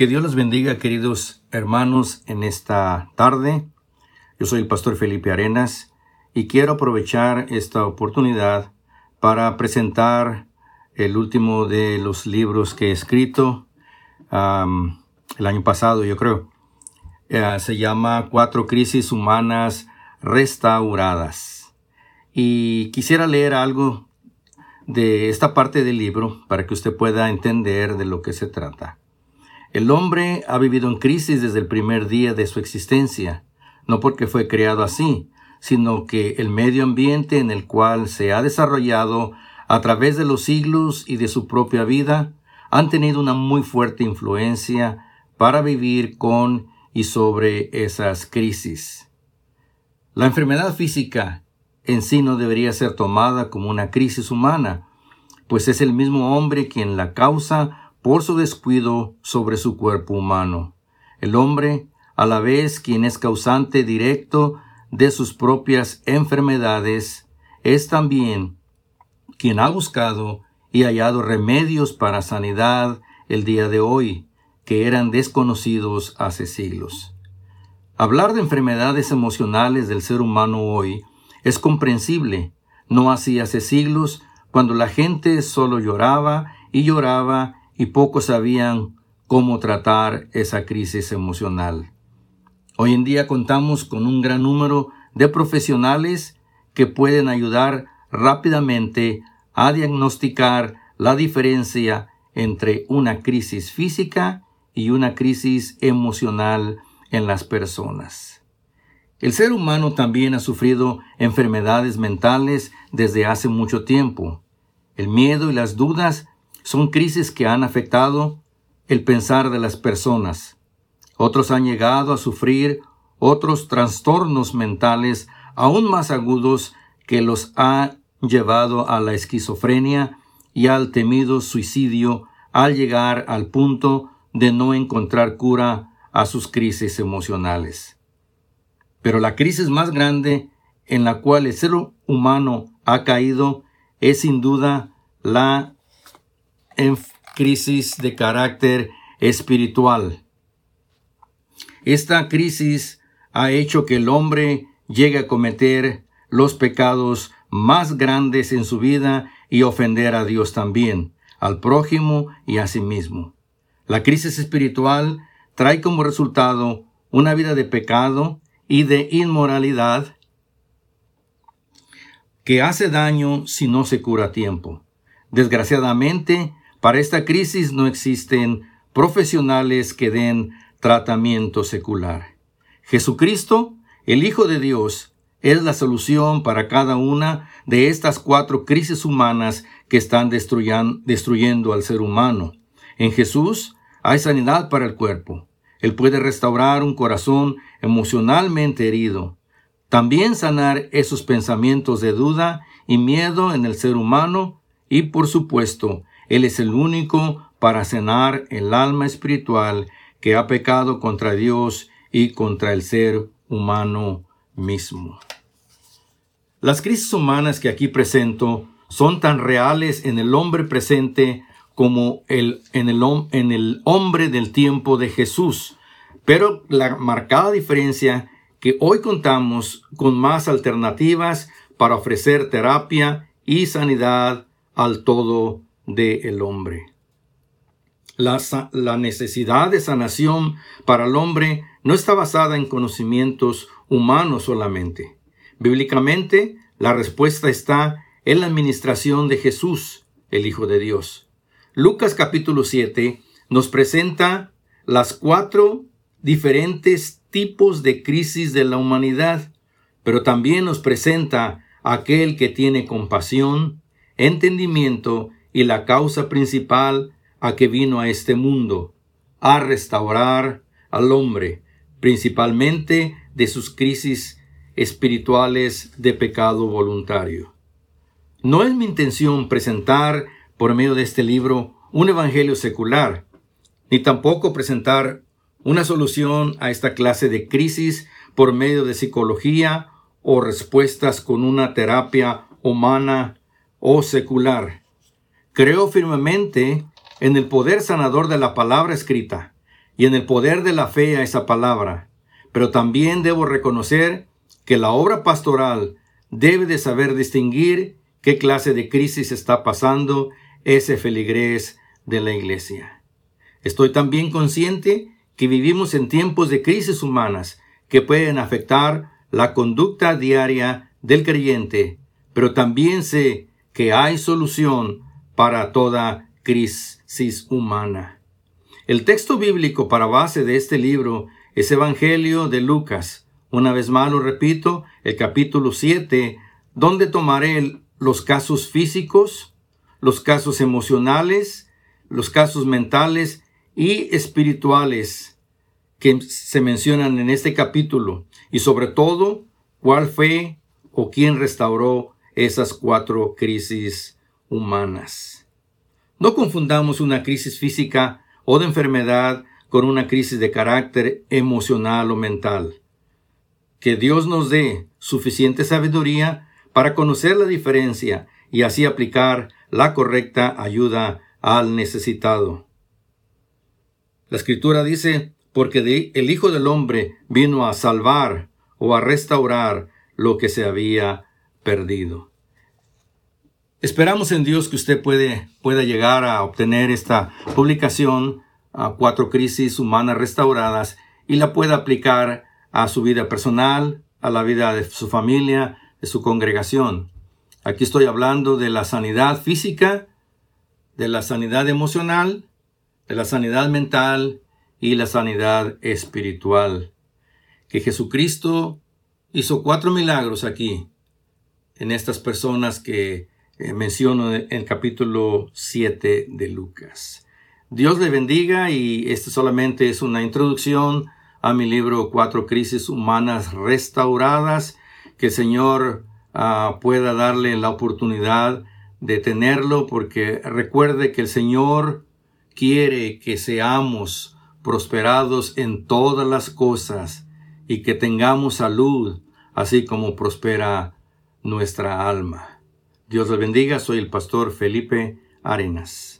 Que Dios los bendiga, queridos hermanos, en esta tarde. Yo soy el pastor Felipe Arenas y quiero aprovechar esta oportunidad para presentar el último de los libros que he escrito el año pasado, yo creo. Eh, se llama Cuatro Crisis Humanas Restauradas. Y quisiera leer algo de esta parte del libro para que usted pueda entender de lo que se trata. El hombre ha vivido en crisis desde el primer día de su existencia, no porque fue creado así, sino que el medio ambiente en el cual se ha desarrollado a través de los siglos y de su propia vida han tenido una muy fuerte influencia para vivir con y sobre esas crisis. La enfermedad física en sí no debería ser tomada como una crisis humana, pues es el mismo hombre quien la causa por su descuido sobre su cuerpo humano. El hombre, a la vez quien es causante directo de sus propias enfermedades, es también quien ha buscado y hallado remedios para sanidad el día de hoy, que eran desconocidos hace siglos. Hablar de enfermedades emocionales del ser humano hoy es comprensible, no así hace siglos, cuando la gente solo lloraba y lloraba y pocos sabían cómo tratar esa crisis emocional. Hoy en día contamos con un gran número de profesionales que pueden ayudar rápidamente a diagnosticar la diferencia entre una crisis física y una crisis emocional en las personas. El ser humano también ha sufrido enfermedades mentales desde hace mucho tiempo. El miedo y las dudas son crisis que han afectado el pensar de las personas. Otros han llegado a sufrir otros trastornos mentales aún más agudos que los ha llevado a la esquizofrenia y al temido suicidio al llegar al punto de no encontrar cura a sus crisis emocionales. Pero la crisis más grande en la cual el ser humano ha caído es sin duda la en crisis de carácter espiritual. Esta crisis ha hecho que el hombre llegue a cometer los pecados más grandes en su vida y ofender a Dios también, al prójimo y a sí mismo. La crisis espiritual trae como resultado una vida de pecado y de inmoralidad que hace daño si no se cura a tiempo. Desgraciadamente, para esta crisis no existen profesionales que den tratamiento secular. Jesucristo, el Hijo de Dios, es la solución para cada una de estas cuatro crisis humanas que están destruyendo al ser humano. En Jesús hay sanidad para el cuerpo. Él puede restaurar un corazón emocionalmente herido. También sanar esos pensamientos de duda y miedo en el ser humano y, por supuesto, él es el único para cenar el alma espiritual que ha pecado contra Dios y contra el ser humano mismo. Las crisis humanas que aquí presento son tan reales en el hombre presente como el, en, el, en el hombre del tiempo de Jesús, pero la marcada diferencia que hoy contamos con más alternativas para ofrecer terapia y sanidad al todo del hombre. La, la necesidad de sanación para el hombre no está basada en conocimientos humanos solamente. Bíblicamente, la respuesta está en la administración de Jesús, el Hijo de Dios. Lucas capítulo 7 nos presenta las cuatro diferentes tipos de crisis de la humanidad, pero también nos presenta aquel que tiene compasión, entendimiento y la causa principal a que vino a este mundo, a restaurar al hombre, principalmente de sus crisis espirituales de pecado voluntario. No es mi intención presentar por medio de este libro un evangelio secular, ni tampoco presentar una solución a esta clase de crisis por medio de psicología o respuestas con una terapia humana o secular. Creo firmemente en el poder sanador de la palabra escrita y en el poder de la fe a esa palabra. Pero también debo reconocer que la obra pastoral debe de saber distinguir qué clase de crisis está pasando ese feligrés de la iglesia. Estoy también consciente que vivimos en tiempos de crisis humanas que pueden afectar la conducta diaria del creyente, pero también sé que hay solución para toda crisis humana. El texto bíblico para base de este libro es Evangelio de Lucas. Una vez más lo repito, el capítulo 7, donde tomaré los casos físicos, los casos emocionales, los casos mentales y espirituales que se mencionan en este capítulo y sobre todo cuál fue o quién restauró esas cuatro crisis humanas. No confundamos una crisis física o de enfermedad con una crisis de carácter emocional o mental. Que Dios nos dé suficiente sabiduría para conocer la diferencia y así aplicar la correcta ayuda al necesitado. La escritura dice, porque el Hijo del Hombre vino a salvar o a restaurar lo que se había perdido. Esperamos en Dios que usted puede, pueda llegar a obtener esta publicación a cuatro crisis humanas restauradas y la pueda aplicar a su vida personal, a la vida de su familia, de su congregación. Aquí estoy hablando de la sanidad física, de la sanidad emocional, de la sanidad mental y la sanidad espiritual. Que Jesucristo hizo cuatro milagros aquí, en estas personas que eh, menciono en el capítulo 7 de Lucas. Dios le bendiga y este solamente es una introducción a mi libro Cuatro Crisis Humanas Restauradas, que el Señor ah, pueda darle la oportunidad de tenerlo, porque recuerde que el Señor quiere que seamos prosperados en todas las cosas y que tengamos salud, así como prospera nuestra alma. Dios le bendiga, soy el pastor Felipe Arenas.